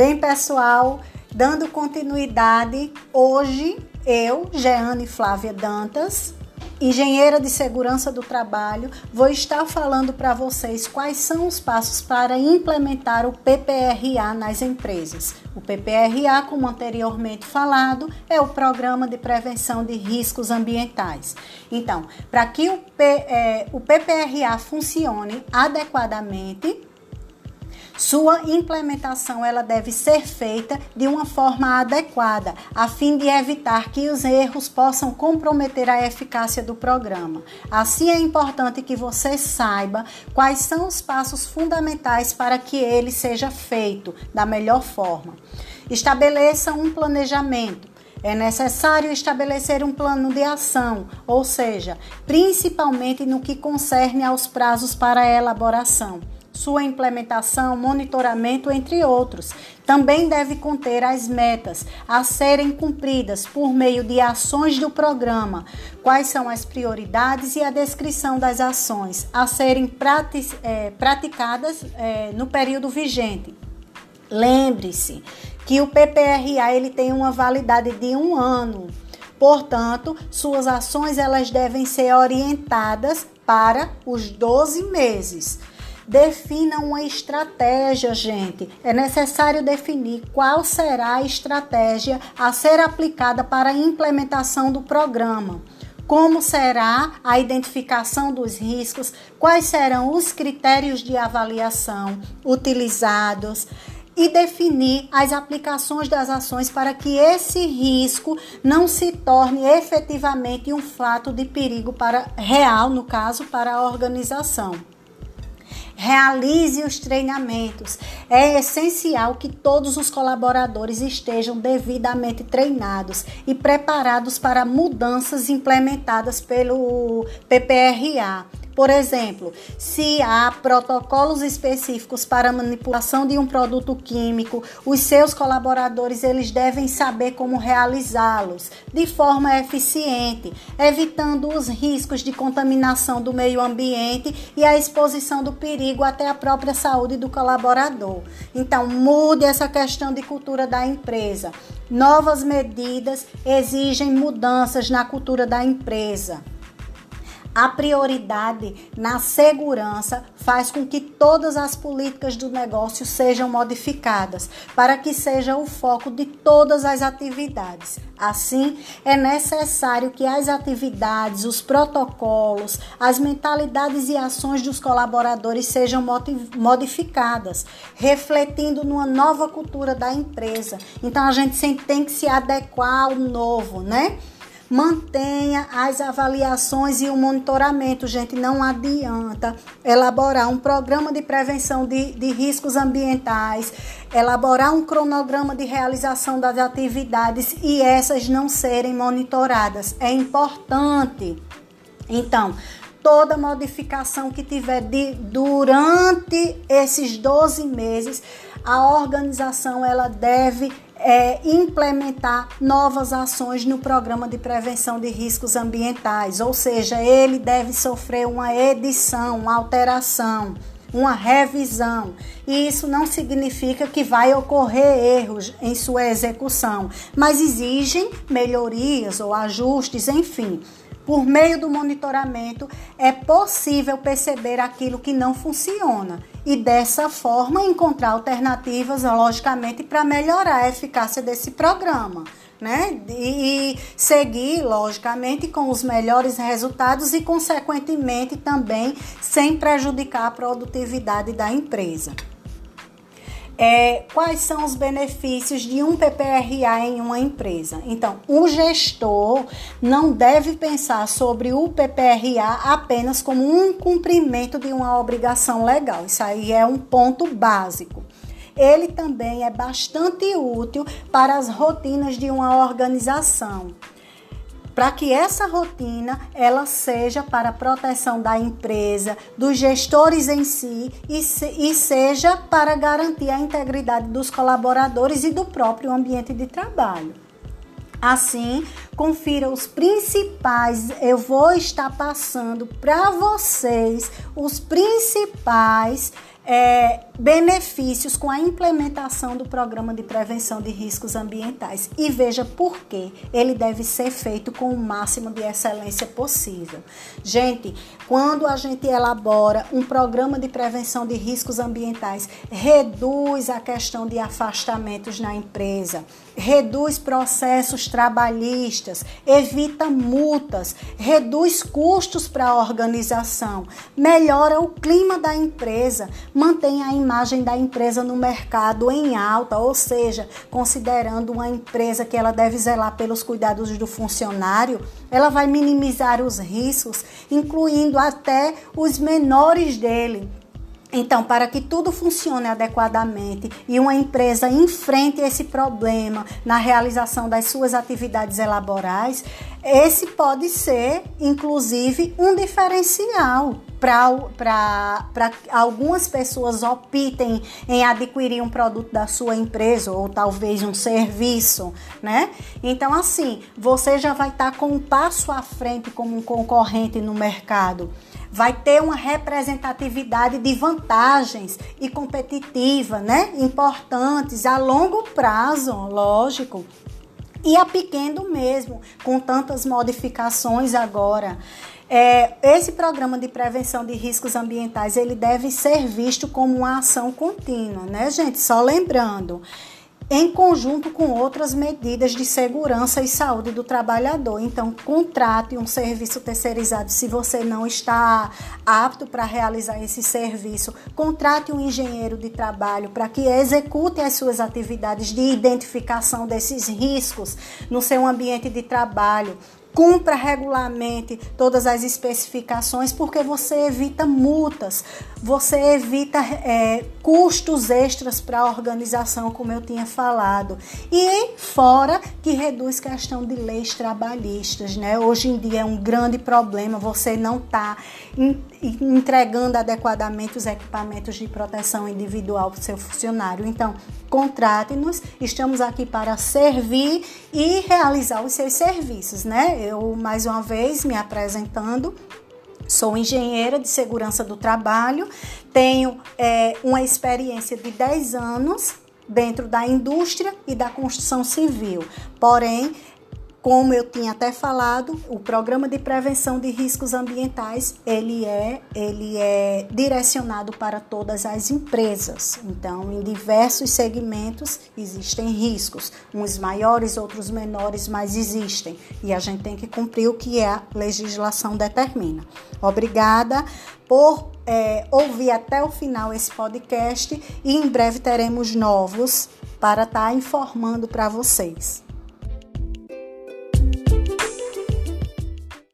Bem, pessoal, dando continuidade, hoje eu, Jeane Flávia Dantas, engenheira de segurança do trabalho, vou estar falando para vocês quais são os passos para implementar o PPRA nas empresas. O PPRA, como anteriormente falado, é o Programa de Prevenção de Riscos Ambientais. Então, para que o, P, é, o PPRA funcione adequadamente, sua implementação ela deve ser feita de uma forma adequada, a fim de evitar que os erros possam comprometer a eficácia do programa. Assim é importante que você saiba quais são os passos fundamentais para que ele seja feito da melhor forma. Estabeleça um planejamento. É necessário estabelecer um plano de ação, ou seja, principalmente no que concerne aos prazos para a elaboração sua implementação, monitoramento, entre outros. Também deve conter as metas a serem cumpridas por meio de ações do programa, quais são as prioridades e a descrição das ações a serem é, praticadas é, no período vigente. Lembre-se que o PPRA ele tem uma validade de um ano. Portanto, suas ações elas devem ser orientadas para os 12 meses. Defina uma estratégia, gente. É necessário definir qual será a estratégia a ser aplicada para a implementação do programa. Como será a identificação dos riscos? Quais serão os critérios de avaliação utilizados? e definir as aplicações das ações para que esse risco não se torne efetivamente um fato de perigo para real, no caso, para a organização. Realize os treinamentos. É essencial que todos os colaboradores estejam devidamente treinados e preparados para mudanças implementadas pelo PPRA por exemplo, se há protocolos específicos para manipulação de um produto químico, os seus colaboradores eles devem saber como realizá-los de forma eficiente, evitando os riscos de contaminação do meio ambiente e a exposição do perigo até a própria saúde do colaborador. Então, mude essa questão de cultura da empresa. Novas medidas exigem mudanças na cultura da empresa. A prioridade na segurança faz com que todas as políticas do negócio sejam modificadas para que seja o foco de todas as atividades. Assim, é necessário que as atividades, os protocolos, as mentalidades e ações dos colaboradores sejam modificadas, refletindo numa nova cultura da empresa. Então, a gente tem que se adequar ao novo, né? Mantenha as avaliações e o monitoramento, gente. Não adianta elaborar um programa de prevenção de, de riscos ambientais, elaborar um cronograma de realização das atividades e essas não serem monitoradas. É importante. Então, toda modificação que tiver de, durante esses 12 meses, a organização ela deve é, implementar novas ações no programa de prevenção de riscos ambientais, ou seja, ele deve sofrer uma edição, uma alteração, uma revisão. E isso não significa que vai ocorrer erros em sua execução, mas exigem melhorias ou ajustes, enfim. Por meio do monitoramento, é possível perceber aquilo que não funciona e dessa forma encontrar alternativas, logicamente, para melhorar a eficácia desse programa. Né? E seguir, logicamente, com os melhores resultados e, consequentemente, também sem prejudicar a produtividade da empresa é, quais são os benefícios de um PPRA em uma empresa. Então, o gestor não deve pensar sobre o PPRA apenas como um cumprimento de uma obrigação legal. Isso aí é um ponto básico ele também é bastante útil para as rotinas de uma organização para que essa rotina ela seja para a proteção da empresa, dos gestores em si e, se, e seja para garantir a integridade dos colaboradores e do próprio ambiente de trabalho. Assim confira os principais, eu vou estar passando para vocês os principais é, benefícios com a implementação do programa de prevenção de riscos ambientais. E veja por que ele deve ser feito com o máximo de excelência possível. Gente, quando a gente elabora um programa de prevenção de riscos ambientais, reduz a questão de afastamentos na empresa, reduz processos trabalhistas, evita multas, reduz custos para a organização, melhora o clima da empresa, mantém a imagem da empresa no mercado em alta, ou seja, considerando uma empresa que ela deve zelar pelos cuidados do funcionário, ela vai minimizar os riscos, incluindo até os menores dele. Então, para que tudo funcione adequadamente e uma empresa enfrente esse problema na realização das suas atividades laborais, esse pode ser, inclusive, um diferencial para algumas pessoas optem em adquirir um produto da sua empresa ou talvez um serviço, né? Então, assim, você já vai estar tá com um passo à frente como um concorrente no mercado vai ter uma representatividade de vantagens e competitiva, né? Importantes a longo prazo, lógico. E a pequeno mesmo, com tantas modificações agora. É, esse programa de prevenção de riscos ambientais ele deve ser visto como uma ação contínua, né, gente? Só lembrando, em conjunto com outras medidas de segurança e saúde do trabalhador. Então, contrate um serviço terceirizado se você não está apto para realizar esse serviço. Contrate um engenheiro de trabalho para que execute as suas atividades de identificação desses riscos no seu ambiente de trabalho cumpra regularmente todas as especificações, porque você evita multas, você evita é, custos extras para a organização, como eu tinha falado. E fora que reduz questão de leis trabalhistas, né? Hoje em dia é um grande problema você não tá entregando adequadamente os equipamentos de proteção individual para o seu funcionário. Então, contrate-nos, estamos aqui para servir e realizar os seus serviços, né? Eu, mais uma vez, me apresentando, Sou engenheira de segurança do trabalho, tenho é, uma experiência de 10 anos dentro da indústria e da construção civil. Porém, como eu tinha até falado, o programa de prevenção de riscos ambientais, ele é, ele é direcionado para todas as empresas. Então, em diversos segmentos existem riscos, uns maiores, outros menores, mas existem. E a gente tem que cumprir o que a legislação determina. Obrigada por é, ouvir até o final esse podcast e em breve teremos novos para estar tá informando para vocês.